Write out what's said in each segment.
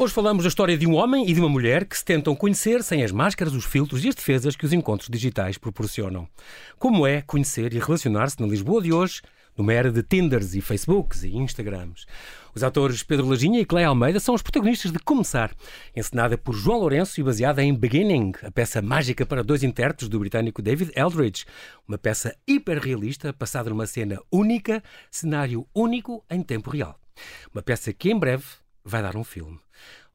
Hoje falamos da história de um homem e de uma mulher que se tentam conhecer sem as máscaras, os filtros e as defesas que os encontros digitais proporcionam. Como é conhecer e relacionar-se na Lisboa de hoje, numa era de Tinders e Facebooks e Instagrams? Os atores Pedro Lajinha e Cleia Almeida são os protagonistas de Começar, encenada por João Lourenço e baseada em Beginning, a peça mágica para dois intérpretes do britânico David Eldridge. Uma peça hiperrealista, passada numa cena única, cenário único em tempo real. Uma peça que em breve vai dar um filme.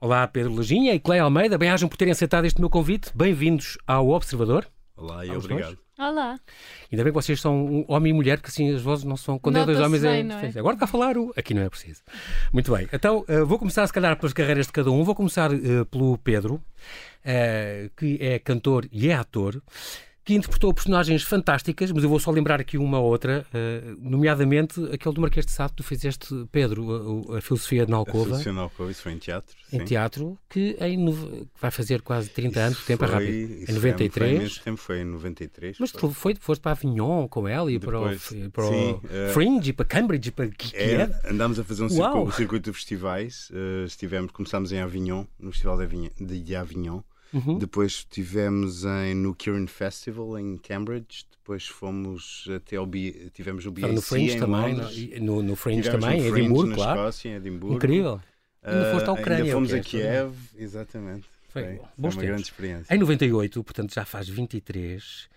Olá, Pedro Lajinha e Cleia Almeida, bem-ajam por terem aceitado este meu convite. Bem-vindos ao Observador. Olá e obrigado. Olá. Ainda bem que vocês são um homem e mulher, porque assim as vozes não são. Quando é dois homens bem, é. não é? Agora está a falar o. Aqui não é preciso. Muito bem. Então uh, vou começar, se calhar, pelas carreiras de cada um. Vou começar uh, pelo Pedro, uh, que é cantor e é ator que interpretou personagens fantásticas, mas eu vou só lembrar aqui uma ou outra, uh, nomeadamente aquele do Marquês de Sade, tu fizeste, Pedro, a, a Filosofia de A Nalcova, Filosofia Nalcova, isso foi em teatro. em sim. teatro, que em, vai fazer quase 30 anos, o tempo é Foi- rápido, isso em foi- 93. Foi, mesmo tempo, foi em 93. Mas foi. tu foi, foste para Avignon com ela e para o, para o sim, eh, Fringe e para Cambridge e para Kiev. É, andámos a fazer um circuito, um circuito de festivais. eh, estivemos, começámos em Avignon, no Festival de Avignon. De Avignon. Uhum. Depois estivemos em, no Kirin Festival em Cambridge. Depois fomos até ao B, tivemos o BAC no Fringe em também, Londres. no, no, Fringe Tivemos também, no Fringe, Edimburgo, na claro. Escócia, em Edimburgo. Incrível. Ainda foste à Ah, Ucrânia, Ainda fomos a Kiev, exatamente. Foi Foi, foi uma tempos. grande experiência. Em 98, portanto já faz 23,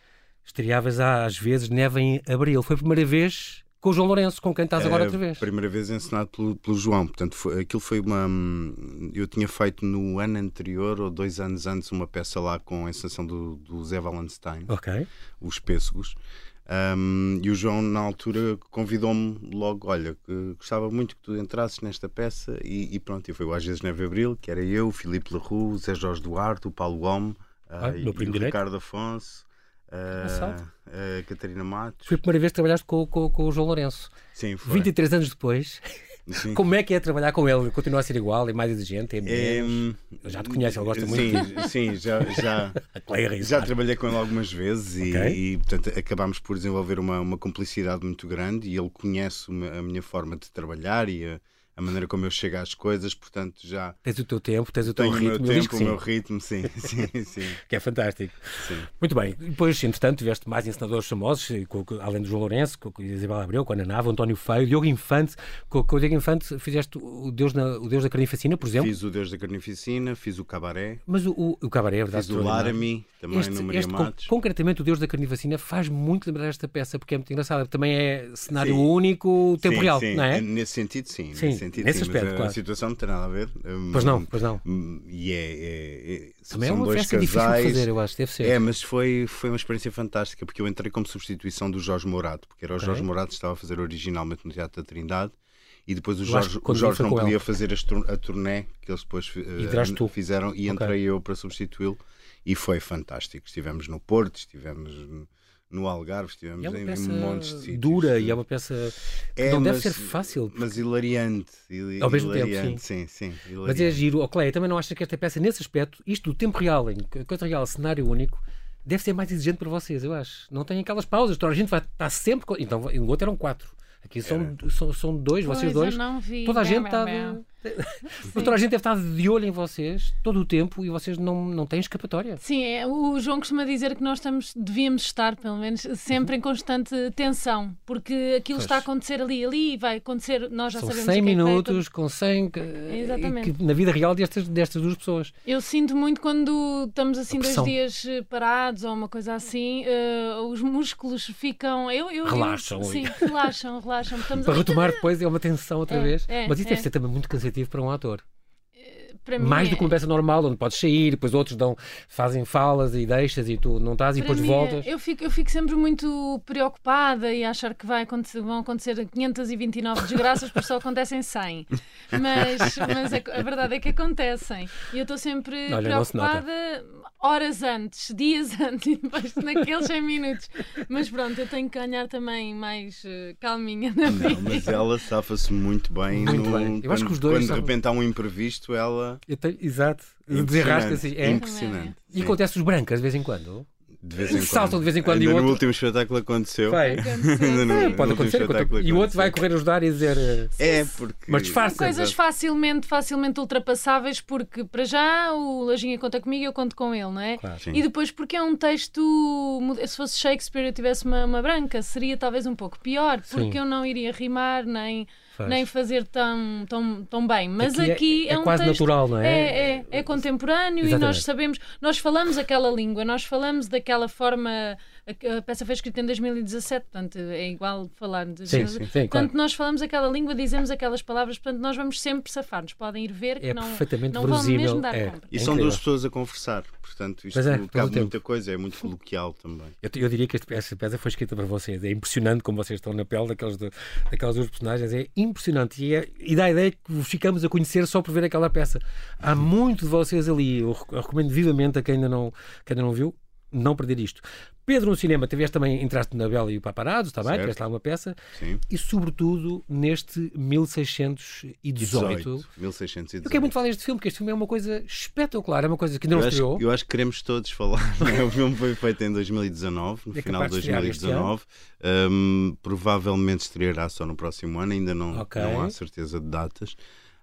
estreavas às vezes Neve em Abril. Foi a primeira vez com o João Lourenço, com quem estás agora É, outra vez. Primeira vez ensinado pelo, pelo João. Portanto, foi- aquilo foi uma. hum, Eu tinha feito no ano anterior, ou dois anos antes, uma peça lá com a encenação do, do Zé Wallenstein, Ok. Os Pêssegos. Hum, e o João, na altura, convidou-me logo: olha, que gostava muito que tu entrasses nesta peça. E, e pronto, e foi o Às vezes Neve Abril, que era eu, o Filipe Leroux, o Zé Jorge Duarte, o Paulo Gomes, Ah, e, meu e primo o. Ricardo Afonso. A Catarina Matos. Foi a primeira vez que trabalhaste com, com- com o João Lourenço. Sim, foi. 23 anos depois, Sim. como é que é trabalhar com ele? Continua a ser igual, é mais exigente, é É, menos? Já te conhece, ele gosta muito sim, de ti. Sim, já, já, já trabalhei com ele algumas vezes e, Ok. e, portanto, acabámos por desenvolver uma, uma cumplicidade muito grande e ele conhece a minha forma de trabalhar e a, a maneira como eu chego às coisas, portanto, já Tens o teu tempo, tens o teu tenho o ritmo, meu ele diz que tempo, o meu ritmo, sim, sim, sim. que é fantástico. sim. Muito bem, depois, entretanto, tiveste mais ensinadores famosos, eh, com- com- além do João Lourenço, com, com a Isabel Abreu, com a Ana Nava, o António Feio, Diogo Infante. Com, com o Diogo Infante fizeste o Deus, na, o Deus da Carnificina, por exemplo. Fiz o Deus da Carnificina, fiz o Cabaré, Mas o, o, o Cabaré, é verdade. fiz o. Laramie, também Este, no Maria este, Matos. concretamente, o Deus da Carnificina faz muito lembrar esta peça, porque é muito engraçada. Também é cenário Sim. único, tempo Sim, real, sim, não é? Nesse sentido, sim. Sim, sentido, nesse sim, aspecto, mas a claro. situação não tem nada a ver. Hum, Pois não, pois não. hum, E é, é- é- Também é são uma dois peça difícil de casais. fazer, eu acho, deve ser. É, mas foi, foi uma experiência fantástica porque eu entrei como substituição do Jorge Morato, porque era o Ok. Jorge Morato que estava a fazer originalmente no Teatro da Trindade e depois o Jorge, o Jorge não podia fazer a turnê que eles depois tu. fizeram e Ok. entrei eu para substituí-lo e foi fantástico. Estivemos no Porto, estivemos no Algarve, estivemos é uma em, peça montes de sítios. dura e é uma peça que É, não deve mas- ser fácil. Mas hilariante. hil- Ao mesmo tempo, hilariante, sim. sim, Mas é giro. Oh, Cleia, também não achas que esta peça, nesse aspecto, isto do tempo real, em coisa real, cenário único, deve ser mais exigente para vocês, eu acho. Não tem aquelas pausas, toda a gente vai estar sempre. Então, o outro eram quatro. Aqui são, são, são dois, vocês Pois, dois. eu não vi. Toda a gente está. Mas toda a gente deve estar de olho em vocês todo o tempo e vocês não, não têm escapatória. Sim, é, o João costuma dizer que nós estamos, devíamos estar, pelo menos, sempre em constante tensão, porque aquilo Pois. está a acontecer ali ali e vai acontecer, nós já São sabemos 100 o que é minutos com 100 que- Exatamente. que- na vida real destas, destas duas pessoas. Eu sinto muito quando estamos assim dois dias parados ou uma coisa assim, eh, os músculos ficam. Eu, eu, eu- Relaxam. sim, relaxam, relaxam. Estamos Para retomar depois é uma tensão outra É, vez. é, Mas isso é. deve ser também muito cansativo para um ator. Mim Mais é- do que uma peça normal, onde podes sair, depois outros dão, fazem falas e deixas e tu não estás e Para depois é- voltas. eu, fico, eu fico sempre muito preocupada e achar que vai acontecer, vão acontecer 529 desgraças, porque só acontecem 100. Mas, mas a, a verdade é que acontecem. E eu estou sempre Olha, preocupada horas antes, dias antes, e depois naqueles 100 minutos. Mas pronto, eu tenho que ganhar também mais eh, calminha na vida. Não, mas ela safa-se muito bem. Muito no- bem. Eu acho que quando- os dois Quando de repente há um imprevisto, ela. Eu tenho- exato. Impressionante, Desenrasca-se. É. Impressionante. E acontece os brancas de vez em quando. De vez em quando. Saltam de vez em quando Ainda e o no outro- último espetáculo aconteceu. Vai. Ainda no- É, no pode acontecer. E o outro vai correr ajudar e dizer. eh, É, porque. Mas disfarça. Coisas facilmente, facilmente ultrapassáveis, porque para já o Lajinha conta comigo e eu conto com ele, não é? Claro. E depois porque é um texto. Se fosse Shakespeare e eu tivesse uma, uma branca, seria talvez um pouco pior, porque Sim. eu não iria rimar nem, Faz. nem fazer tão, tão, tão bem. Mas Aqui é- aqui, é um quase texto. natural, não é? É, é, é contemporâneo e Exatamente. nós sabemos, nós falamos aquela língua, nós falamos daquela forma. A, a peça foi escrita em 2017, portanto é igual falar de Sim, sim, sim, claro. Portanto, nós falamos aquela língua, dizemos aquelas palavras, portanto, nós vamos sempre safar-nos. Podem ir ver que É não, perfeitamente não vão mesmo dar é. E É são duas pessoas a conversar, portanto, isto é, cabe tempo. muita coisa, é muito coloquial também. Eu, eu diria que este- esta peça foi escrita para vocês. É impressionante como vocês estão na pele daquelas, do- daquelas duas personagens. É impressionante. E, é, e dá a ideia que ficamos a conhecer só por ver aquela peça. Há muito de vocês ali. Eu recomendo vivamente a quem ainda não, quem ainda não viu. Não perder isto. Pedro, no cinema, tiveste também, entraste na Bela e o Paparazzo, está bem? Tiveste lá uma peça. Sim. E, sobretudo, neste 1618. 18, 1618. Eu quero muito falar deste filme, porque este filme é uma coisa espetacular. É uma coisa que ainda Eu não acho, estreou. eu acho que queremos todos falar. não é? o filme foi feito em 2019, no É final de capaz de estrear este 2019. Hum, provavelmente estreará só no próximo ano, ainda não, Ok. não há certeza de datas.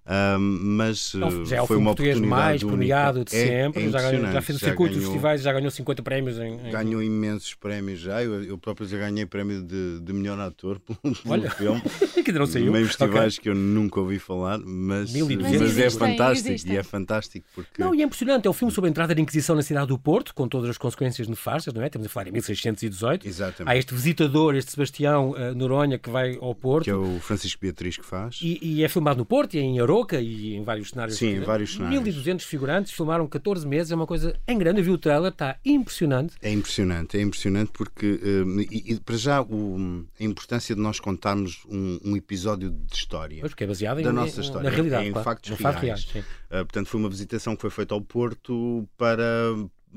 Mas Não, uh, já é o foi filme uma português oportunidade mais premiado de É- sempre. é já, ganhou- já fez o circuito dos ganhou- festivais, já ganhou 50 prémios em. em- Ganhou imensos prémios já. Eu, eu próprio já ganhei prémio de, de melhor ator pelo, pelo Olha, filme. que ainda não saiu. Meio festivais que eu nunca ouvi falar, mas, 1200. mas é fantástico. existem. E é fantástico porque. Não, e é impressionante. É o filme sobre a entrada da Inquisição na cidade do Porto, com todas as consequências nefastas, não é? Estamos a falar em 1618. Exatamente. Há este visitador, este Sebastião eh, Noronha, que vai ao Porto. Que é o Francisco Beatriz que faz. E, e é filmado no Porto, e em Aroca e em vários cenários. Sim, em vários cenários. 1200 figurantes, filmaram 14 meses, é uma coisa em grande. Eu vi o trailer, está impressionante. É impressionante, é impressionante porque, hum, e, e para já, o- a importância de nós contarmos um, um episódio de história. Pois, porque é baseado em, da nossa em- história, na realidade. em claro. factos reais. sim. Uh, portanto, foi uma visitação que foi feita ao Porto para.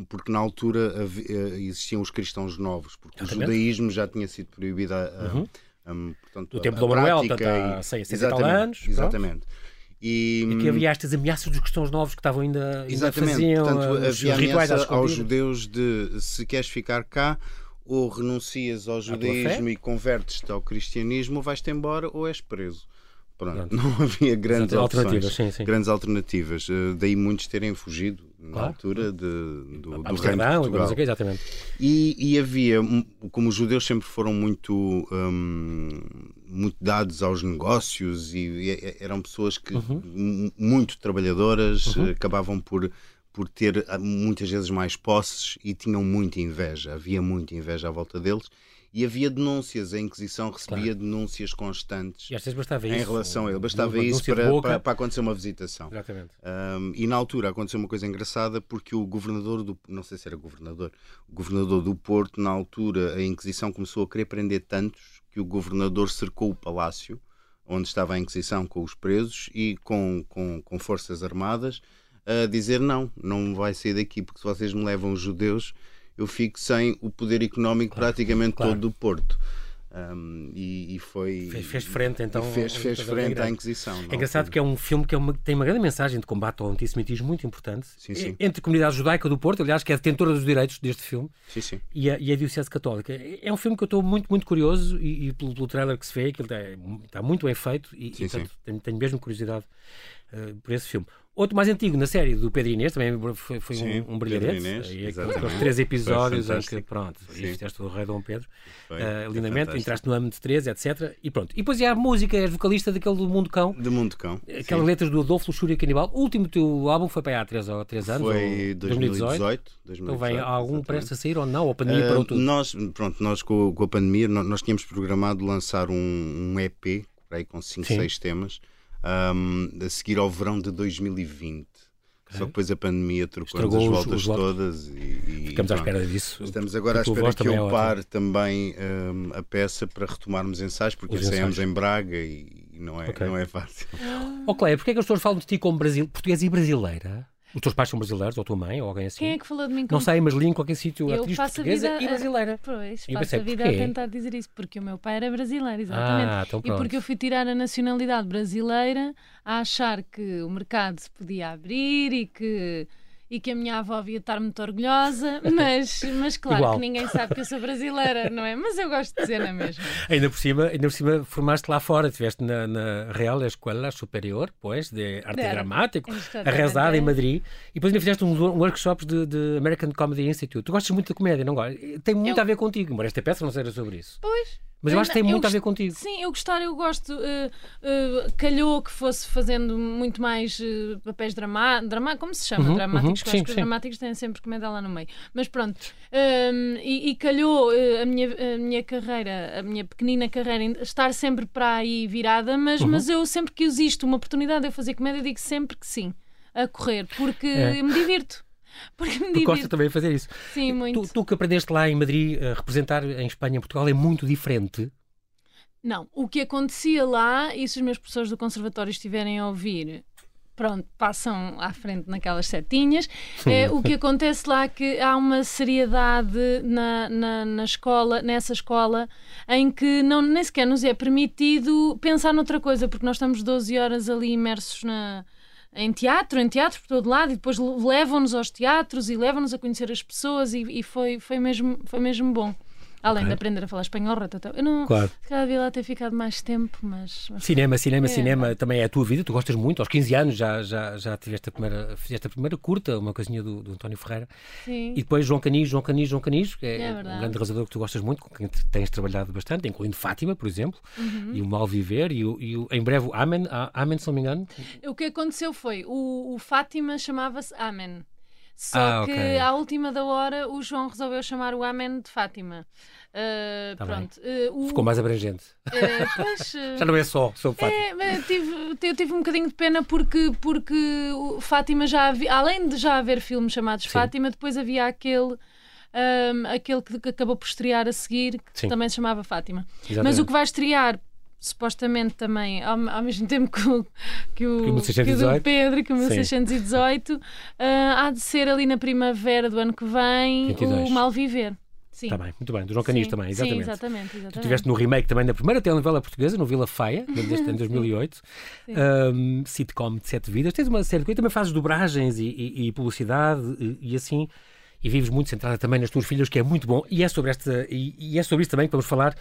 Porque na altura havi- eh, existiam os cristãos novos, porque Exatamente. o judaísmo já tinha sido proibido a, a- Uhum. a- portanto, Do tempo do Manuel, prática portanto, há e- 100, 60 e tal exatamente, anos, pronto. Exatamente. E, Aqui havia estas ameaças dos cristãos novos que estavam ainda, ainda Exatamente. faziam Portanto, os havia ameaça aos judeus de se queres ficar cá, ou renuncias ao judaísmo e convertes-te ao cristianismo, ou vais-te embora ou és preso. Pronto, não havia grandes Alternativas, opções, sim, sim. grandes alternativas. Eh, Daí muitos terem fugido na Claro. altura de, do, do reino de e Portugal. o quê, exatamente. E, e havia, um, como os judeus sempre foram muito, hum, muito dados aos negócios e, e eram pessoas que Uhum. muito trabalhadoras, eh, acabavam por, por ter ah, muitas vezes mais posses e tinham muita inveja. Havia muita inveja à volta deles. E havia denúncias, a Inquisição recebia denúncias constantes E às vezes bastava em isso. relação a ele. Bastava Uma isso para, para, para acontecer uma visitação. Exatamente. Um, e na altura aconteceu uma coisa engraçada porque o governador do não sei se era governador, o governador do Porto, na altura, a Inquisição começou a querer prender tantos que o governador cercou o palácio onde estava a Inquisição com os presos e com, com, com forças armadas a dizer não, não vai sair daqui porque se vocês me levam os judeus eu fico sem o poder económico praticamente claro. todo do Porto. Um, e, e foi Fez- fez frente, então, fez, fez frente à Inquisição. É engraçado que é um filme que é uma- tem uma grande mensagem de combate ao antissemitismo muito importante. Sim, sim. Entre a comunidade judaica do Porto, aliás, que é detentora dos direitos deste filme, Sim, e a, e a Diocese Católica. É é um filme que eu estou muito, muito curioso e, e pelo, pelo trailer que se vê, que ele está, está muito bem feito e, portanto, tenho, tenho mesmo curiosidade eh, por esse filme. Outro mais antigo, na série do Pedro Inês, também foi, foi Sim, um, um Pedro brilharete. Inês, E aqueles- três episódios em que, pronto, fizeste o Rei Dom Pedro, Foi, foi lindamente, entraste no âmbito de 13, etc. E pronto. E depois há a música, és vocalista daquele do Mundo Cão. De Mundo Cão. Aquelas sim. letras do Adolfo Luxúria Canibal. O último teu álbum foi para aí há 3, ou 3 anos? Foi ou 2018. 2018 Então vem algum prestes a sair ou não? Ou a pandemia Ah, parou tudo? nós, pronto, nós com, com a pandemia, nó- nós, tínhamos programado lançar um, um EP, aí com 5, Sim. 6 temas, ahm, a seguir ao verão de 2020. Só que depois a pandemia trocou as voltas os todas e, e- Ficamos à espera disso. Estamos agora à espera que é eu ótima. pare também hum, a peça para retomarmos ensaios, porque Os ensaiamos em Braga e, não, é, Ok. não é fácil. Ó Cleia, porquê é que as pessoas falam de ti como Brasil, português e brasileira? Os teus pais são brasileiros, ou a tua mãe, ou alguém assim? Quem é que falou de mim Não como sei, mas li em qualquer sítio Eu atriz portuguesa vida e brasileira. Pois, E passo pensei, a vida porquê? a tentar dizer isso, porque o meu pai era brasileiro, exatamente. Ah, então e porque eu fui tirar a nacionalidade brasileira a achar que o mercado se podia abrir e que, e que a minha avó devia estar muito orgulhosa, mas, mas claro Igual. que ninguém sabe que eu sou brasileira, não é? Mas eu gosto de dizer na mesma. Ainda por cima, ainda por cima formaste lá fora, estiveste na, na Real Escola Superior, pois, de Arte De- Dramático, arrasada em Madrid, e depois ainda fizeste uns um workshops de, de American Comedy Institute. Tu gostas muito de comédia, não gostas? Tem muito Eu- a ver contigo, embora esta peça não seja sobre isso. Pois. Mas eu acho que tem muito a ver contigo. Sim, eu gostar, eu gosto. eh, eh, calhou que fosse fazendo muito mais eh, papéis dramáticos, drama, como se chama? Uhum, dramáticos, uhum, que eu sim, acho que os dramáticos têm sempre comédia lá no meio. Mas pronto. Ehm, e, e calhou a, minha, a minha carreira, a minha pequenina carreira, estar sempre para aí virada, mas, Uhum. mas eu sempre que existe uma oportunidade de eu fazer comédia, eu digo sempre que sim, a correr, porque É. me divirto. Porque me divirto. também de fazer isso. Sim, muito. Tu, tu que aprendeste lá em Madrid a representar em Espanha e Portugal é muito diferente. Não, o que acontecia lá, e se os meus professores do conservatório estiverem a ouvir, pronto, passam à frente naquelas setinhas. É, o que acontece lá é que há uma seriedade na, na, na escola, nessa escola, em que não, nem sequer nos é permitido pensar noutra coisa, porque nós estamos 12 horas ali imersos na. Em teatro, em teatro por todo lado, e depois levam-nos aos teatros e levam-nos a conhecer as pessoas, e, e foi, foi, mesmo, foi mesmo bom. Além Ok. de aprender a falar espanhol, eu não, Claro. se calhar devia lá ter ficado mais tempo, mas. mas- Cinema, cinema, É. cinema também é a tua vida. Tu gostas muito. Aos 15 anos já, já, já tiveste a primeira, fizeste a primeira curta, uma coisinha do, do António Ferreira. Sim. E depois João Canis, João Canis, João Canis, que é, É um grande realizador que tu gostas muito, com quem te- tens trabalhado bastante, incluindo Fátima, por exemplo, Uhum. e o Mal Viver, e, o, e o- em breve o Amen, Amen, se não me engano. O que aconteceu foi: o, o Fátima chamava-se Amen. Só Ah, que à última da hora o João resolveu chamar o Amen de Fátima. Ah, Tá pronto. Ah, o- Ficou mais abrangente. ah, pois, ah, Já não é só sobre Fátima. É, mas eu tive, eu tive um bocadinho de pena porque, porque Fátima já havia, além de já haver filmes chamados Sim. Fátima, depois havia aquele, ahm, aquele que, que acabou por estrear a seguir, que Sim. também se chamava Fátima. Exatamente. Mas o que vai estrear, supostamente também, ao, ao mesmo tempo que o, que o, Que o 1618. que o Pedro, que o Sim. 1618, ah, há de ser ali na primavera do ano que vem 22. o Mal Viver. Sim. Está bem, muito bem. Do João Canis Sim. também, Sim, exatamente. exatamente, Tu exatamente. estiveste no remake também da primeira telenovela portuguesa, no Vila Faia, deste, em 2008, Sim. um, sitcom de sete vidas. Tens uma série de coisas, também fazes dobragens e, e- e publicidade e, e assim, e vives muito centrada também nas tuas filhas, que é muito bom. E é sobre, esta, e, e é sobre isso também que vamos falar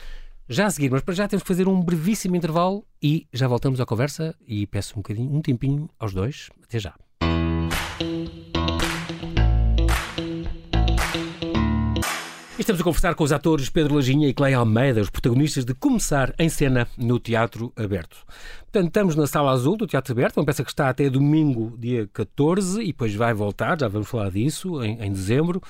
já a seguir, mas para já temos que fazer um brevíssimo intervalo e já voltamos à conversa e peço um bocadinho, um tempinho aos dois. Até já. Estamos a conversar com os atores Pedro Lajinha e Cleia Almeida, os protagonistas de Começar em Cena no Teatro Aberto. Portanto, estamos na Sala Azul do Teatro Aberto, uma peça que está até domingo, dia 14, e depois vai voltar, já vamos falar disso, em, em dezembro.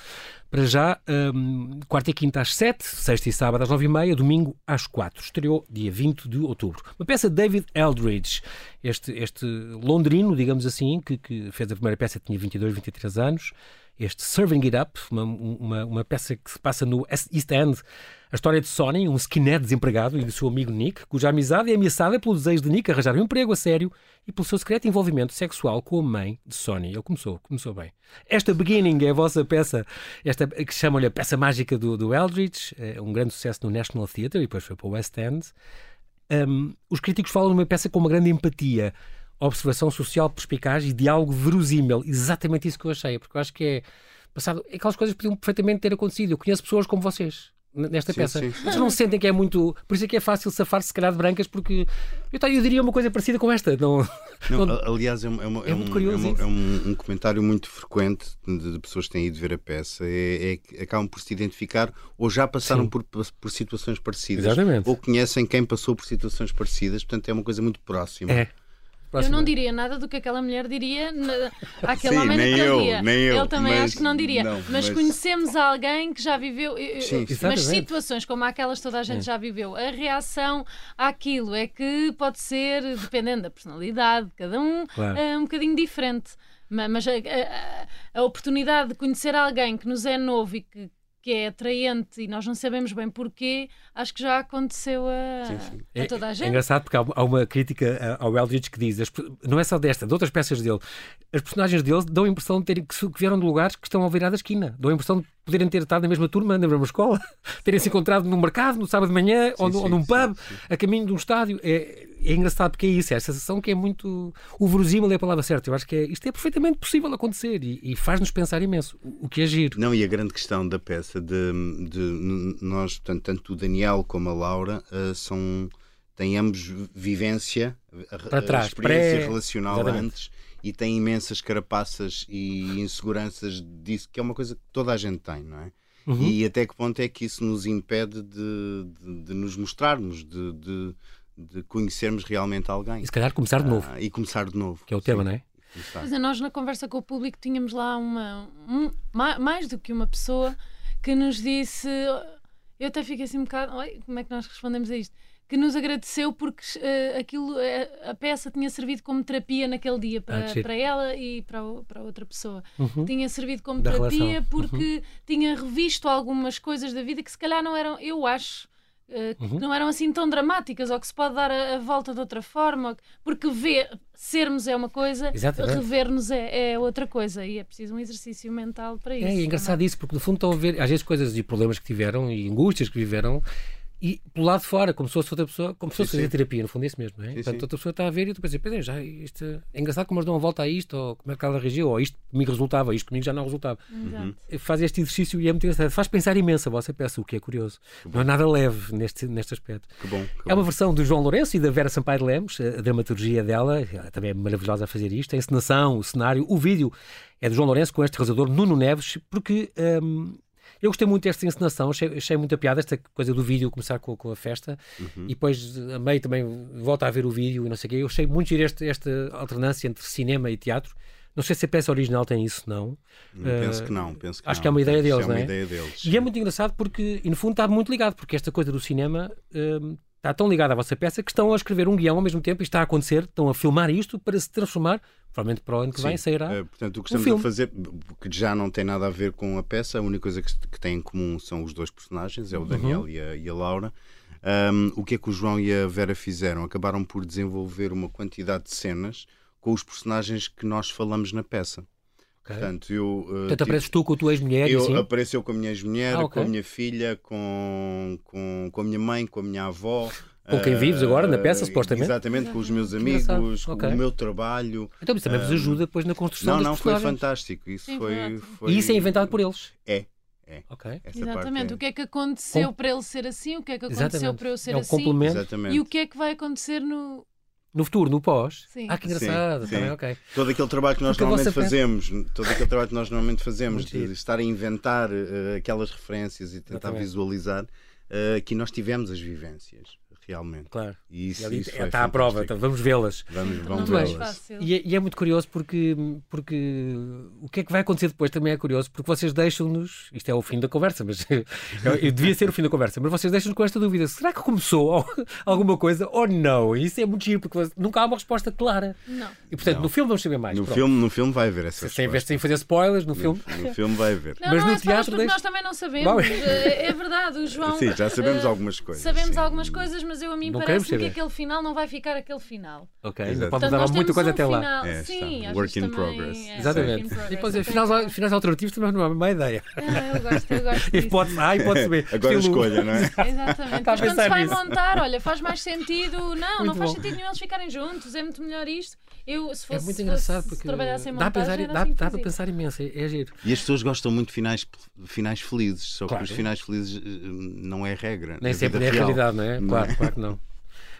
Para já, hum, quarta e quinta às 7, sexta e sábado às 9 e meia, domingo às 4. Estreou dia 20 de outubro. Uma peça de David Eldridge, este, este londrino, digamos assim, que, que fez a primeira peça, tinha 22, 23 anos. Este Serving It Up, uma, uma, uma peça que se passa no East End, a história de Sonny, um skinhead desempregado, e do seu amigo Nick, cuja amizade é ameaçada pelo desejo de Nick arranjar um emprego a sério e pelo seu secreto envolvimento sexual com a mãe de Sonny. Ele começou, começou bem. Esta Beginning é a vossa peça, esta que chamam-lhe a peça mágica do, do Eldridge, é um grande sucesso no National Theatre e depois foi para o West End. Um, os críticos falam de uma peça com uma grande empatia, observação social perspicaz e diálogo verosímil. Exatamente isso que eu achei, porque eu acho que é passado. Aquelas coisas podiam perfeitamente ter acontecido. Eu conheço pessoas como vocês nesta Sim, peça. sim, sim. Vocês não sentem que é muito. Por isso é que é fácil safar-se, se calhar, de brancas, porque eu, eu diria uma coisa parecida com esta. Não, Não, aliás, é, uma- é, uma- É é muito um, curioso é é um- um comentário muito frequente de, de pessoas que têm ido ver a peça. É, é que acabam por se identificar ou já passaram por, por situações parecidas Exatamente. ou conhecem quem passou por situações parecidas. Portanto, é uma coisa muito próxima. é. Eu Próxima. não diria nada do que aquela mulher diria na- àquele Sim, homem nem naquele eu, dia. nem eu, Ele também mas- acho que não diria. não, mas, mas- conhecemos alguém que já viveu. eh, eh, Sim, mas Exatamente. situações como aquelas toda a gente já viveu. A reação àquilo é que pode ser, dependendo da personalidade de cada um, Claro. eh, um bocadinho diferente. Ma- Mas a, a- a oportunidade de conhecer alguém que nos é novo e que, que é atraente e nós não sabemos bem porquê, acho que já aconteceu a, Sim, sim. a toda a É gente. engraçado porque há uma crítica ao Eldridge que diz, não é só desta, de outras peças dele, as personagens dele dão a impressão de terem, que, vieram de lugares que estão ao virar da esquina. Dão a impressão de poderem ter estado na mesma turma, na mesma escola, terem se encontrado no mercado, no sábado de manhã, sim, ou, sim, ou num pub, a caminho de um estádio. É, é engraçado porque é isso, é a sensação que é muito. O verosímil é a palavra certa. Eu acho que é, isto é perfeitamente possível acontecer e, e faz-nos pensar imenso, o, o, que é giro. Não, e a grande questão da peça de, de nós, portanto, tanto o Daniel como a Laura, uh, são têm ambos vivência, Para trás, experiência pré... relacional Exatamente. antes e têm imensas carapaças e inseguranças disso, que é uma coisa que toda a gente tem, não é? Uhum. E até que ponto é que isso nos impede de, de, de nos mostrarmos, de, de, de, conhecermos realmente alguém? E se calhar começar de novo. Ah, e começar de novo. Que é o tema, não é? Pois é, nós na conversa com o público tínhamos lá uma, um, mais do que uma pessoa que nos disse. Eu até fiquei assim um bocado. Oi, como é que nós respondemos a isto? que nos agradeceu porque uh, aquilo, uh, a peça tinha servido como terapia naquele dia para, ah, para ela e para, para outra pessoa. Uhum. Tinha servido como da terapia relação. porque uhum. tinha revisto algumas coisas da vida que se calhar não eram, eu acho, uh, uhum. não eram assim tão dramáticas ou que se pode dar a, a volta de outra forma, porque ver, sermos é uma coisa, rever-nos é, é, outra coisa e é preciso um exercício mental para isso. É, é engraçado isso, porque no fundo estão a ver, às vezes, coisas e problemas que tiveram e angústias que viveram e pelo lado de fora, como se fosse outra pessoa, como se fosse fazer terapia, no fundo é isso mesmo, não é? Sim, Portanto, sim. outra pessoa está a ver e tu pensas, Pedro, já isto é engraçado como eles dão uma volta a isto, ou como é que ela reagiu, ou isto comigo resultava, isto comigo já não resultava. Uhum. Faz este exercício e é muito engraçado. Faz pensar imenso a vossa peça, o que é curioso. Não é nada leve neste, neste aspecto. Que bom, que é uma versão do João Lourenço e da Vera Sampaio Lemos, a dramaturgia dela, ela também é maravilhosa a fazer isto, a encenação, o cenário, o vídeo é do João Lourenço com este realizador Nuno Neves, porque hum, eu gostei muito desta encenação, achei, achei muita piada esta coisa do vídeo começar com, com a festa uhum. e depois a meio também volta a ver o vídeo e não sei o quê. Eu achei muito giro esta, esta alternância entre cinema e teatro. Não sei se a peça original tem isso, não. Uh, penso que não. Penso que acho não. que é uma ideia deles, é uma não é? Ideia deles, e é muito engraçado porque, e no fundo, está muito ligado, porque esta coisa do cinema uh, está tão ligada à vossa peça que estão a escrever um guião ao mesmo tempo e está a acontecer, estão a filmar isto para se transformar, provavelmente para o ano que Sim. vem sairá. Uh, portanto, o que estamos um a fazer, que já não tem nada a ver com a peça, a única coisa que, que tem em comum são os dois personagens, é o Daniel uhum. e, a, e, a, Laura. Um, o que é que o João e a Vera fizeram? Acabaram por desenvolver uma quantidade de cenas com os personagens que nós falamos na peça. Okay. Portanto, eu, uh, Portanto, apareces tu com a tua ex-mulher? Eu assim? apareceu com a minha ex-mulher, ah, okay. com a minha filha, com, com, com a minha mãe, com a minha avó. Com quem vives agora na peça, uh, supostamente? Exatamente, com os meus amigos, com okay. o meu trabalho. Então isso também vos ajuda depois na construção Não, não, foi fantástico. Isso Sim, foi, foi, E isso é inventado por eles? É. É. Okay. Exatamente. É. O que é que aconteceu Com... para ele ser assim? O que é que aconteceu Exatamente. para eu ser é um assim? Complemento. Exatamente. E o que é que vai acontecer no, no futuro, no pós? Sim. Ah, que engraçado. Sim, sim. Também, okay. Todo aquele trabalho que nós Porque normalmente fazemos, todo aquele trabalho que nós normalmente fazemos, de estar a inventar uh, aquelas referências e tentar Exatamente. visualizar, uh, aqui nós tivemos as vivências realmente. Claro. E isso, e isso está à prova, então vamos vê-las. Vamos, vamos vê-las. E, é, e, é muito curioso porque, porque o que é que vai acontecer depois também é curioso, porque vocês deixam-nos, isto é o fim da conversa, mas eu, devia ser o fim da conversa, mas vocês deixam-nos com esta dúvida: será que começou alguma coisa ou não? E isso é muito giro, porque nunca há uma resposta clara. Não. E portanto, não. no filme vamos saber mais. No filme, no filme vai haver essa sem, sem fazer spoilers, no, no filme. No filme vai haver. Não, mas não no é teatro. Deixa... Nós também não sabemos. É, é verdade, o João. Sim, já sabemos uh, algumas coisas. Sabemos sim. algumas coisas, mas eu a mim parece que aquele final não vai ficar aquele final. Ok, Exato. pode mudar muita coisa um até final... lá. É, Sim, work in progress. É, Exatamente. Progress. E depois, finais, finais alternativos também não é uma má ideia. Ah, eu gosto, eu gosto. e pode A e pode B. Agora Estilo... escolha, não é? Exatamente. Mas quando se vai nisso. montar, olha, faz mais sentido. Não, muito não faz bom. sentido nenhum eles ficarem juntos, é muito melhor isto. Eu, se fosse, é muito engraçado se, porque trabalhasse em dá, pensar, dá, assim dá para pensar imenso, é, é giro. E as pessoas gostam muito de finais, finais felizes, só claro. que os finais felizes eh, não é regra. Nem sempre é realidade, não é? Claro, claro que não.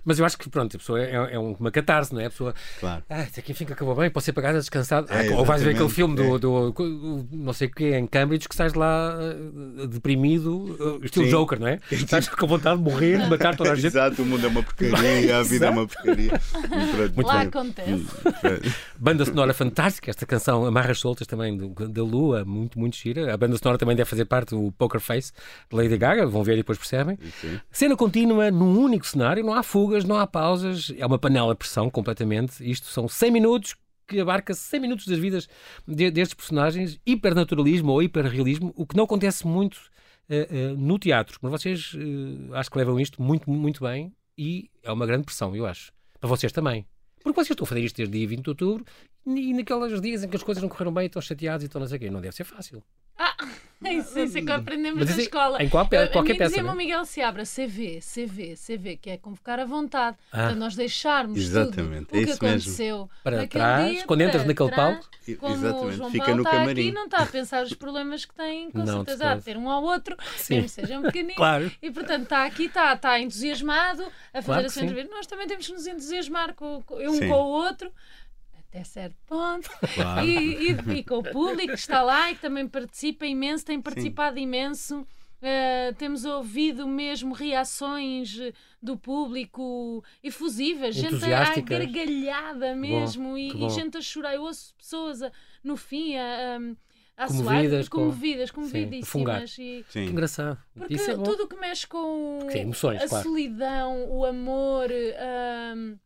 Mas eu acho que, pronto, a pessoa é, é uma catarse, não é? A pessoa, claro. ah, aqui enfim que acabou bem, posso ser pagada descansado. É, ah, ou vais ver aquele filme do, é. do, do, não sei o que, em Cambridge, que estás lá uh, deprimido, uh, estilo Sim. Joker, não é? Estás com vontade de morrer, de matar toda a gente. Exato, o mundo é uma porcaria, a vida é uma porcaria. Muito lá bem. acontece. Hum, banda sonora fantástica, esta canção Amarras Soltas também, da Lua, muito, muito gira. A banda sonora também deve fazer parte do Poker Face de Lady Gaga, vão ver e depois percebem. Sim. Cena contínua num único cenário, não há fuga não há pausas, é uma panela de pressão completamente. Isto são 100 minutos que abarca 100 minutos das vidas de, destes personagens, hipernaturalismo ou hiperrealismo, o que não acontece muito uh, uh, no teatro. Mas vocês uh, acho que levam isto muito, muito bem e é uma grande pressão, eu acho. Para vocês também. Porque vocês estão a fazer isto desde dia 20 de outubro e naqueles dias em que as coisas não correram bem, estão chateados e estão não sei o quê. Não deve ser fácil. Ah, isso, isso é que aprendemos Mas na é- escola. em qual qualquer a mim peça, dizia-me não é? o Miguel Seabra, CV, CV, CV, CV, que é convocar à vontade. Ah. Para nós deixarmos Exatamente, tudo é o que mesmo. aconteceu Para trás, dia, quando entras para naquele palco. Como o Exatamente, João fica Paulo no está camarim. aqui, não está a pensar os problemas que tem, com Não, certeza de há todo. de ter um ao outro, Sim. mesmo que seja um pequenino. Claro. E portanto está aqui, está, está entusiasmado a fazer Claro a sua entrevista. Nós também temos que nos entusiasmar com, com- um Sim. com o outro. Até certo ponto. Claro. E, e- e com o público que está lá e que também participa imenso, tem participado imenso. Uh, temos ouvido mesmo reações eh, do público efusivas, gente Entusiásticas. gargalhada mesmo e, que e bom. gente a chorar. Eu ouço pessoas a- no fim a, a, a Comovidas suar, com- comovidas, Sim, comovidíssimas. E, Que Sim. engraçado. porque Isso é bom. tudo o que mexe com Sim, emoções, a claro. solidão, o amor, hum,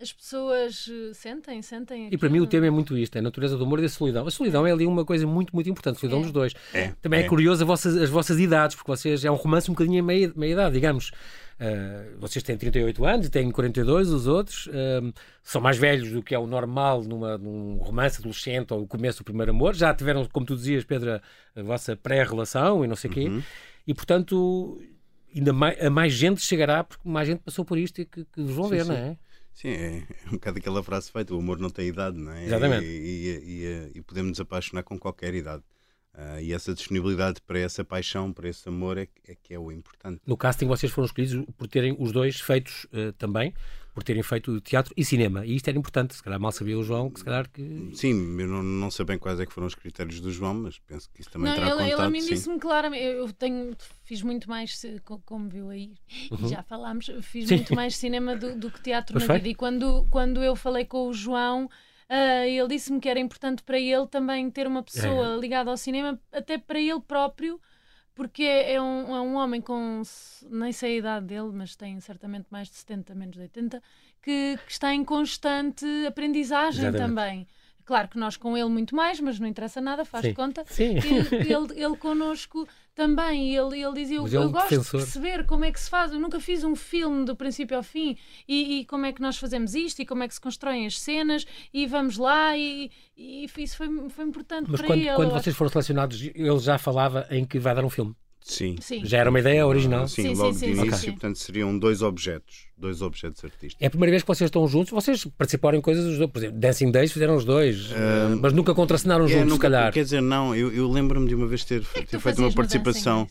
as pessoas eh, sentem, sentem. E para mim o aquilo. tema é muito isto, é a natureza do amor e da solidão. A solidão é ali uma coisa muito, muito importante, a solidão É. dos dois. É, Também é, é. curioso a vossas- as vossas idades, porque vocês é um romance um bocadinho em meia, meia idade, digamos. Ah, vocês têm 38 anos e têm 42, os outros. ah, são mais velhos do que é o normal numa, num romance adolescente ou o começo do primeiro amor. Já tiveram, como tu dizias, Pedro, a, a vossa pré-relação e não sei o quê. Uhum. E, portanto, ainda mais, a mais gente chegará, porque mais gente passou por isto e que, que vos vão Sim, ver, sim. não é? Sim, é um bocado aquela frase feita: o amor não tem idade, não é? Exatamente. E, e- e- e podemos nos apaixonar com qualquer idade. Ah, e essa disponibilidade para essa paixão, para esse amor, é, que- é que é o importante. No casting vocês foram escolhidos por terem os dois feitos eh, também, por terem feito teatro e cinema. E isto era importante. Se calhar mal sabia o João, que se calhar que. Sim, eu não, não sei bem quais é que foram os critérios do João, mas penso que isso também Não, terá ele, ele a contado. mim disse-me claramente. Eu tenho, fiz muito mais, como viu aí, e já falámos, fiz Uhum. Sim. muito mais cinema do, do que teatro Pois na foi. vida. E quando, quando eu falei com o João, ah, ele disse-me que era importante para ele também ter uma É. pessoa ligada ao cinema, até para ele próprio. Porque é é um, é um homem com, nem sei a idade dele, mas tem certamente mais de 70, menos de 80, que, que está em constante aprendizagem Exatamente. também. Claro que nós com ele muito mais, mas não interessa nada, faz Sim. de conta. Sim. Ele, ele, ele connosco também, e ele, ele dizia: Eu, é eu um gosto defensor. de perceber como é que se faz. Eu nunca fiz um filme do princípio ao fim e, e como é que nós fazemos isto e como é que se constroem as cenas e vamos lá. E, e isso foi, foi importante Mas para quando, ele. quando vocês foram selecionados, ele já falava em que vai dar um filme. Sim. Sim. Já era uma ideia original. Sim, Sim, logo sim, de sim, início, sim. portanto seriam dois objetos, dois objetos artísticos. É a primeira vez que vocês estão juntos. Vocês participaram em coisas dos dois. Por exemplo, Dancing Days fizeram os dois, eh, mas nunca contracenaram É, juntos, se nunca- calhar. Quer dizer, não, eu, eu lembro-me de uma vez ter, que ter tu feito uma participação.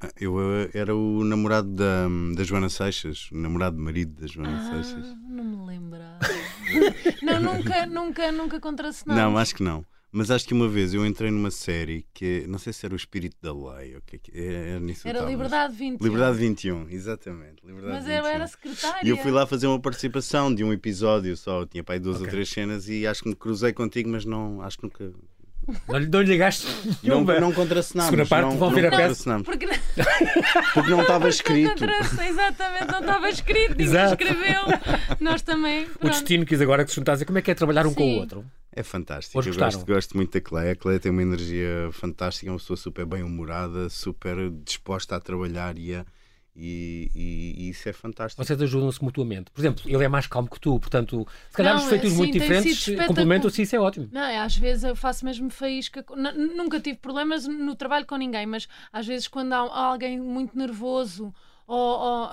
Ah, Eu eh, era o namorado da, da Joana Seixas, o namorado marido da Joana Ah, Seixas. não me lembrava. não, nunca, nunca, nunca contracenamos. Não, acho que não. Mas acho que uma vez eu entrei numa série que não sei se era o espírito da lei ou o que é que é, é nisso que Era estávamos. Liberdade 20. Liberdade 21, exatamente. Liberdade Mas eu 21. era secretária. E eu fui lá fazer uma participação de um episódio só, tinha para aí duas Ok. ou três cenas e acho que me cruzei contigo, mas não, acho que nunca. Não, lhe- não lhe ligaste Não, não contracenámos. Segunda parte, não, vão não ver a peça. contracenámos, Porque Porque não estava Não escrito. exatamente, não estava escrito, ninguém Exato. escreveu. Nós também. O pronto. destino quis agora que se juntasse. Como é que é trabalhar um com o Sim. outro? É fantástico. Eu gosto, gosto muito da Cleia. A Cleia tem uma energia fantástica, é uma pessoa super bem-humorada, super disposta a trabalhar e, a- e, e- e isso é fantástico. Vocês ajudam-se mutuamente. Por exemplo, ele é mais calmo que tu, portanto, se calhar Não, os feitios sim, muito diferentes complementam-se e isso é ótimo. Não, é, às vezes eu faço mesmo faísca. n- Nunca tive problemas no trabalho com ninguém, mas às vezes quando há alguém muito nervoso ou, ou-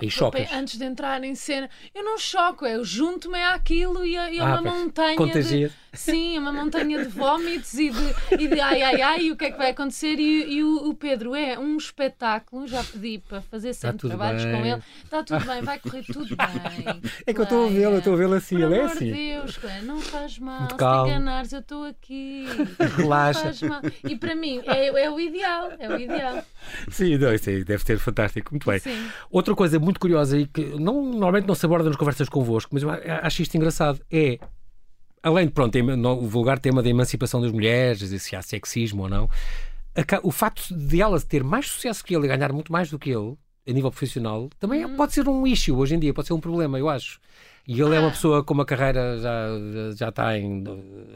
antes de entrar em cena, eu não choco, eu junto-me àquilo e é, e é Ah, uma pois. montanha. Contagia. De, sim, uma montanha de vómitos e de, e de ai ai ai, e o que é que vai acontecer? E, e o, o Pedro é um espetáculo, já pedi para fazer sempre tudo trabalhos bem. com ele. Está tudo bem, vai correr tudo bem. É que eu estou a vê-lo, eu estou a vê-lo assim, Por ele é assim. de Deus, Cleia, não faz mal. Muito Se te calmo. enganares, eu estou aqui. Relaxa. E para mim é, é o ideal, é o ideal. Sim, não, isso aí deve ser fantástico. Muito bem. Sim. Outra coisa muito curiosa e que não, normalmente não se aborda nas conversas convosco, mas eu acho isto engraçado, é, além de, pronto, o vulgar tema da emancipação das mulheres, e se há sexismo ou não, o facto de ela ter mais sucesso que ele e ganhar muito mais do que ele, a nível profissional, também é- pode ser um issue hoje em dia, pode ser um problema, eu acho. E ele é uma pessoa com uma carreira já, já, já está em,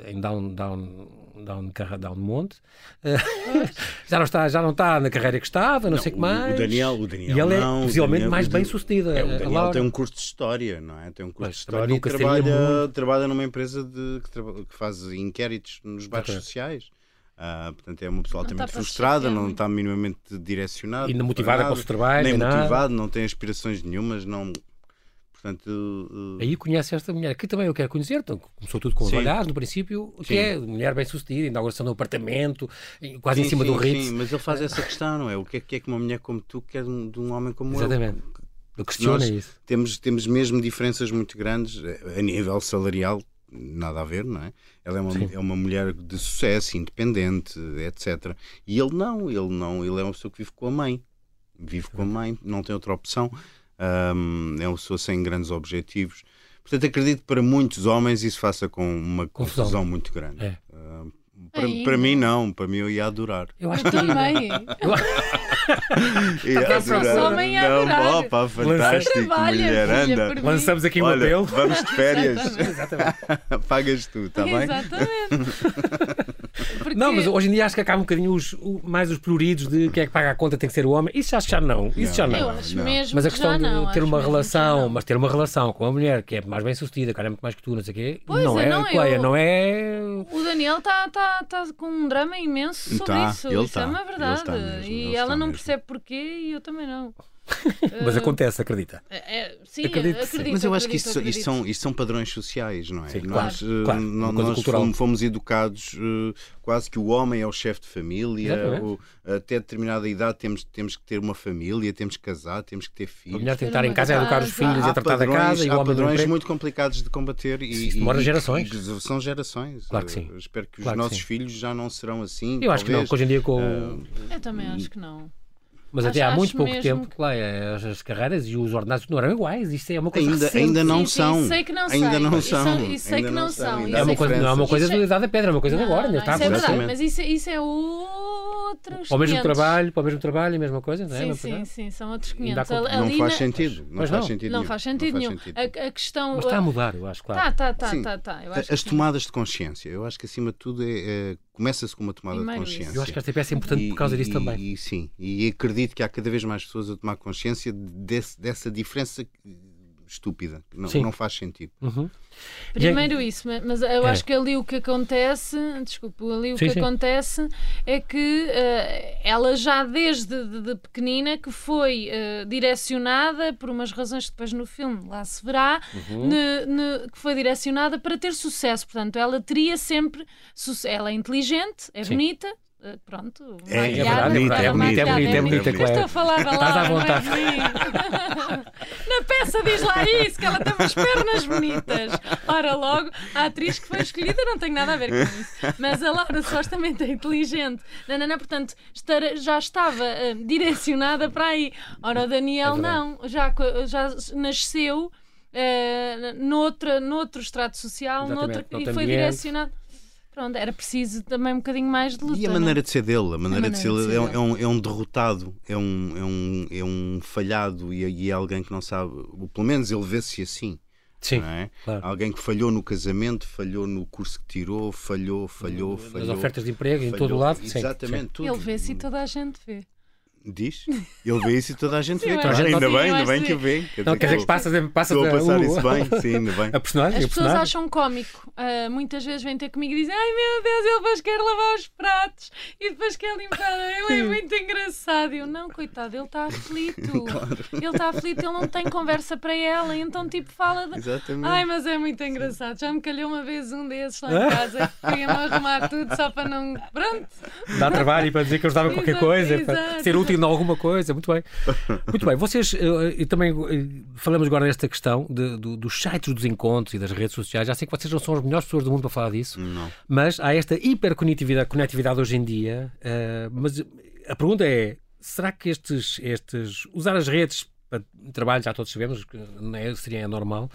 em down, down, down, down monte. Eh, já, não está, já não está na carreira que estava, não, sei o que mais. O Daniel, o Daniel E ela é não, o possivelmente Daniel- mais bem sucedida. É, o Daniel Laura. tem um curso de história, não é? Tem um curso Pois, de história e trabalha, trabalha numa empresa de, que, traba- que faz inquéritos nos bairros Ok. sociais. Uh, portanto, é uma pessoa Não altamente frustrada, não muito. está minimamente direcionada. E não motivada para o seu trabalho, Nem nem nada. motivado, não tem aspirações nenhumas, não. Portanto, uh, Aí conhece esta mulher, que também eu quero conhecer. Então, começou tudo com os olhares, no princípio, que Sim. é mulher bem sucedida, inauguração do apartamento, quase em sim, cima sim, do Ritz. Sim, mas ele faz essa questão, não é? O que é que, é que uma mulher como tu quer de um, de um homem como Exatamente. eu? Ele questiona Nós isso. Temos, temos mesmo diferenças muito grandes eh, a nível salarial, nada a ver, não é? Ela é uma, Sim. é uma mulher de sucesso, independente, etc. E ele não, ele não, ele é uma pessoa que vive com a mãe. Vive com a mãe, não tem outra opção. Ahm, é uma pessoa sem grandes objetivos. Portanto, acredito que para muitos homens isso faça com uma Confusão. confusão, muito grande. É. Ahm, para, para mim, não. Para mim, eu ia adorar. Eu acho Eu que também. Ia bem, adorar. homem ia não, adorar. opa, fantástico, Trabalha, mulher, anda. lançamos aqui um Olha, apelo. vamos de férias. Exatamente. Pagas tu, está bem? Exatamente. Porque Não, mas hoje em dia acho que acaba um bocadinho os, o- mais os pruridos de quem é que paga a conta tem que ser o homem. Isso acho que já não. Isso já Não. eu acho não. mesmo Mas a que questão já de não, ter uma relação, mas ter uma relação com uma mulher que é mais bem sucedida, que ganha muito mais que tu, não sei o quê, Pois não é, é, não, eu- não é. O Daniel está tá, tá com um drama imenso sobre Tá, isso. ele isso tá, é uma ele verdade. mesmo, e ela não mesmo. percebe porquê e eu também não. Mas acontece, acredita. é- é- sim, Acredito que acredito, sim. Mas eu acho que acredito, isto, isto acredito. são, isto são padrões sociais, não é? Sim, nós claro, eh, claro, nós fomos, fomos educados eh, quase que o homem é o chefe de família, o- até determinada idade temos, temos que ter uma família, temos que casar, temos que ter A filhos. mulher tem que estar em casa a educar os filhos e Há tratar da casa e o há homem padrões muito complicados de combater e, Isso demora e- gerações. e são gerações. Claro que sim. Eh, Espero que os Claro que nossos sim. filhos já não serão assim. Eu acho que não, hoje em dia com. Eu também acho que não. Mas acho- até há muito pouco tempo, que- Cleia, as, as carreiras e os ordenados não eram iguais. Isto é uma coisa Ainda, recente. ainda não são. sei que não ainda sei. não Isso- são. isso sei ainda que não são. Isso É uma coisa, não é uma coisa Isso é- da idade da pedra, é uma coisa de Não, agora, não, ainda está isso é verdade, mas isso, isso é outros Para o mesmo 500. trabalho, para o mesmo trabalho, a mesma coisa, não é? Sim, Não sim, sim, são outros Ainda há 500. com- Não Ali faz na- sentido. Não faz não. sentido Não nenhum. faz sentido nenhum. faz sentido. A, a questão. Mas está a mudar, eu acho, claro. Tá, tá, tá, Sim. tá, tá. Eu acho As que tomadas de consciência. Eu acho que acima de tudo é, é- começa-se com uma tomada de consciência. Eu acho que esta peça é importante por causa disso e, também. E, sim, e acredito que há cada vez mais pessoas a tomar consciência desse- dessa diferença estúpida. Não, não faz sentido. Uhum. Primeiro isso, ma- mas eu É. acho que ali o que acontece, desculpa, ali o Sim, que sim. acontece é que eh, ela já desde de, de pequenina que foi eh, direcionada por umas razões que depois no filme lá se verá, Uhum. ne- ne- que foi direcionada para ter sucesso. Portanto, ela teria sempre sucesso. Ela é inteligente, é Sim. bonita. Pronto, É, é verdade, é bonita, é bonita, é bonita, é bonita, Eu Estou a falar da Estás à é vontade. Na peça diz lá isso, que ela tem umas pernas bonitas. Ora, logo, a atriz que foi escolhida não tem nada a ver com isso. Mas a Laura supostamente é inteligente. Não, não, não, portanto, estar- já estava eh, direcionada para aí. Ora, o Daniel É não, já, já nasceu. eh, noutra, noutro estrato social, noutra, e foi ambiente. direcionado. Pronto, era preciso também um bocadinho mais de luta. E a não é? maneira de ser dele, a maneira, de ser, maneira de ser é, um- dele. é um, é um derrotado, é um, é um, é um falhado e, e é alguém que não sabe, ou pelo menos ele vê-se assim. Sim, não é? claro. Alguém que falhou no casamento, falhou no curso que tirou, falhou, falhou, Nas falhou. ofertas de emprego, em falhou. todo o lado. Exatamente, sim. tudo. Ele vê-se e toda a gente vê. Diz? Ele vê isso e toda a gente Sim, vê. claro. acho que ainda sim, bem, ainda bem que sim. vê. Não, quer dizer que passas, passas Estou a passar o- isso bem, sim, ainda bem. A personagem, As o pessoas personagem. acham cómico. Ah, muitas vezes vêm ter comigo e dizem: Ai meu Deus, ele depois quer lavar os pratos e depois quer limpar. Ele é muito engraçado. Eu, não, coitado, ele está aflito. Ele está aflito, ele não tem conversa para ela. Então, tipo, fala de. Exatamente. Ai, mas é muito engraçado. Já me calhou uma vez um desses lá em casa que fui-me arrumar tudo só para não. Pronto. Dá trabalho e para dizer que eu estava qualquer Exato, coisa, para exato. ser útil em alguma coisa. Muito bem. Muito bem. Vocês, eh, e também eh, falamos agora desta questão de- do- dos sites dos encontros e das redes sociais. Já sei que vocês não são as melhores pessoas do mundo para falar disso, Não. mas há esta hiperconectividade conectividade hoje em dia. eh, mas a pergunta é: será que estes, estes usar as redes para trabalho, já todos sabemos, que não é- seria normal.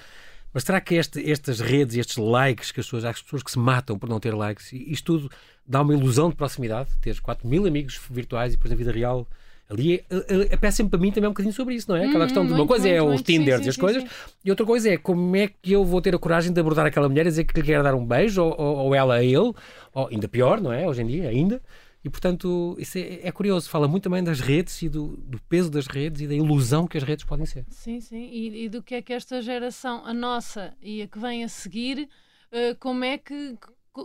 Mas será que este- estas redes, estes likes que as pessoas, há as pessoas que se matam por não ter likes, isto tudo dá uma ilusão de proximidade? Teres 4 mil amigos virtuais e depois na vida real. Ali é, a, a peça para mim também é um bocadinho sobre isso, não é? Aquela Hum, questão de uma muito, coisa é muito, os muito. Sim, Tinders sim, e as sim, coisas, sim. e outra coisa é como é que eu vou ter a coragem de abordar aquela mulher e dizer que lhe quero dar um beijo, ou, ou- ou ela a ele, ou ainda pior, não é? Hoje em dia, ainda. E portanto, isso é, é curioso. Fala muito também das redes e do, do peso das redes e da ilusão que as redes podem ser. Sim, sim. E, e do que é que esta geração, a nossa e a que vem a seguir, eh, como é que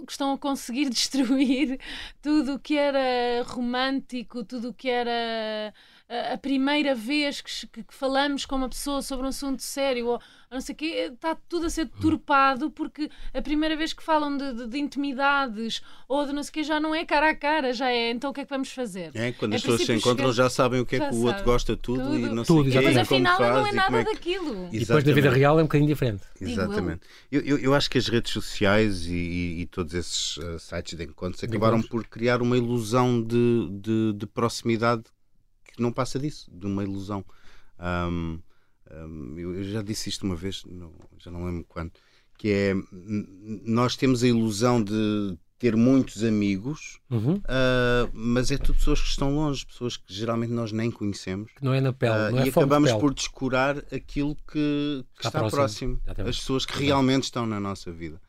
que estão a conseguir destruir tudo o que era romântico, tudo o que era a primeira vez que, que, falamos com uma pessoa sobre um assunto sério ou, não sei o quê, está tudo a ser turpado porque a primeira vez que falam de, de, de, intimidades ou de não sei o quê já não é cara a cara, já é então o que é que vamos fazer? É, quando é as pessoas se encontram já sabem o que é que o outro gosta tudo, tudo. e não sei tudo, quê, Mas afinal não é nada é que... daquilo. E depois na vida real é um bocadinho diferente. Exatamente. Eu, eu, eu, acho que as redes sociais e, e, e todos esses uh, sites de encontros acabaram por criar uma ilusão de, de, de proximidade não passa disso, de uma ilusão. Um, um, eu já disse isto uma vez, não, já não lembro quando, que é nós temos a ilusão de ter muitos amigos, uhum. uh, mas é tudo pessoas que estão longe, pessoas que geralmente nós nem conhecemos. Que não é na pele, uh, não é E acabamos por descurar aquilo que, que está, está, próximo, próximo as pessoas que realmente estão na nossa vida.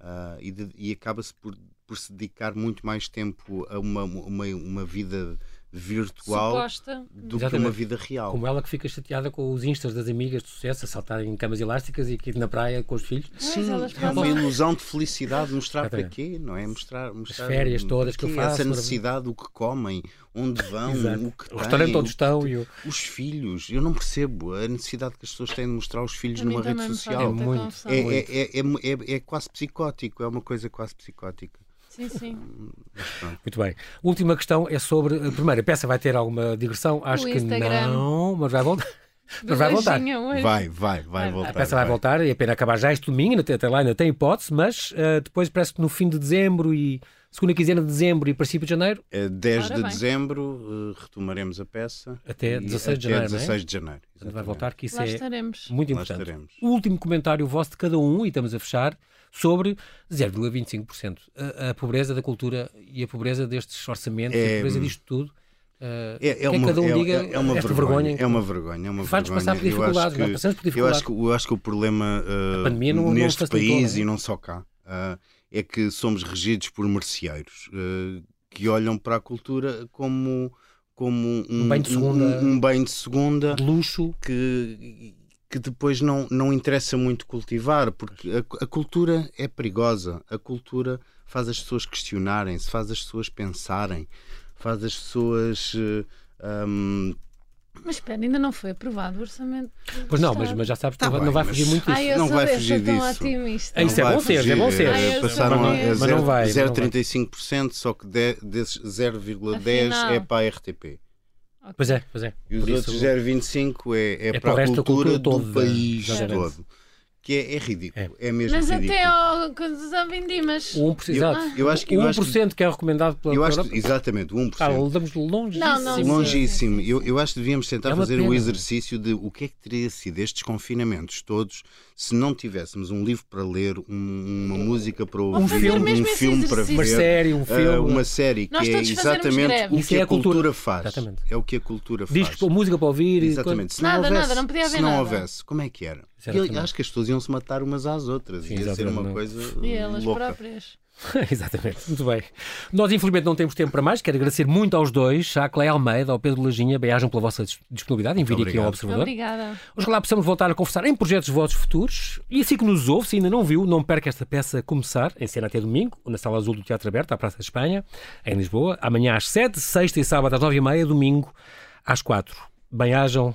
Uh, e, e acaba-se por, por se dedicar muito mais tempo a uma, uma, uma vida virtual Suposta. do Exatamente. que uma vida real. Como ela que fica chateada com os instas das amigas de sucesso a saltarem em camas elásticas e aqui na praia com os filhos. Sim, é uma ilusão de felicidade. Mostrar para quê? Não é? Mostrar, mostrar As férias todas que eu faço. Essa necessidade, o que comem, onde vão, o que o restaurante onde estão. O... Os filhos. Eu não percebo a necessidade que as pessoas têm de mostrar os filhos numa rede social. É muito. É, é, é, é, é quase psicótico. É uma coisa quase psicótica. Sim, sim. Muito bem. Última questão é sobre. Primeiro, a peça vai ter alguma digressão? Acho o que Instagram. não, mas vai voltar. Mas vai voltar. Vai, vai, vai voltar. A peça vai, vai voltar e a pena acabar já este domingo, até lá ainda tem hipótese, mas uh, depois parece que no fim de dezembro e segunda quinzena de dezembro e princípio de janeiro. É 10 Ora de dezembro uh, retomaremos a peça. Até 16 de janeiro. Até 16 de janeiro. Exatamente. Vai voltar, que isso lá é estaremos. muito importante. O último comentário vosso de cada um, e estamos a fechar sobre 0,25%. A, a, pobreza da cultura e a pobreza destes orçamentos, é, a pobreza disto tudo. Uh, é, é, uma, cada um é, diga é, uma esta vergonha, vergonha é uma vergonha, é uma vergonha. passar por dificuldades, eu passamos por dificuldades. Eu acho que, eu acho que o problema uh, não, neste não país não é? e não só cá uh, é que somos regidos por merceeiros que olham para a cultura como como um, um bem de segunda, um, um bem de segunda de luxo que que depois não, não interessa muito cultivar, porque a, a cultura é perigosa. A cultura faz as pessoas questionarem-se, faz as pessoas pensarem, faz as pessoas. Um, mas espera, ainda não foi aprovado o orçamento. Pois não, mas, mas já sabes que tá não, bem, vai mas... fugir muito disso. Ai, não vai fugir disso. Otimista. Isso é bom ser, é bom ser. Ai, passaram a, a 0,35%, só que desses 0,10% é para a RTP. Pois é, pois é. E os Por outros isso... 0,25 é, é, é para, a cultura, cultura do todo, país todo que é, é ridículo. É, é mesmo Mas ridículo. até ao quando Vindimas. O 1%, exato. Eu, eu acho que, eu o 1% acho que, que é recomendado pela eu acho que, Exatamente, o 1%. Ah, estamos longíssimo. Não, não, longíssimo. Eu, eu acho que devíamos tentar é fazer o um exercício de o que é que teria sido estes confinamentos todos se não tivéssemos um livro para ler, um, uma música para ouvir, um filme, um filme para ver, uma série, um filme, uh, uma série que é exatamente o que, é a cultura, faz. Exatamente. É o que a cultura faz. Discos, música para ouvir. Exatamente. Se nada, houvesse, nada, não podia haver Se não nada. houvesse, como é que era? E acho que as pessoas iam se matar umas às outras. Sim, Ia ser uma coisa. E elas louca. próprias. Exatamente, muito bem. Nós, infelizmente, não temos tempo para mais. Quero agradecer muito aos dois, à Cleia Almeida, ao Pedro Lajinha. Bem-ajam pela vossa disponibilidade em vir aqui ao Observador. Obrigada. Ojalá possamos voltar a conversar em projetos vossos futuros. E assim que nos ouve, se ainda não viu, não perca esta peça começar, em cena até domingo, na Sala Azul do Teatro Aberto, à Praça de Espanha, em Lisboa. Amanhã às 7, sexta e sábado às 9 e meia, domingo às 4. Bem-ajam,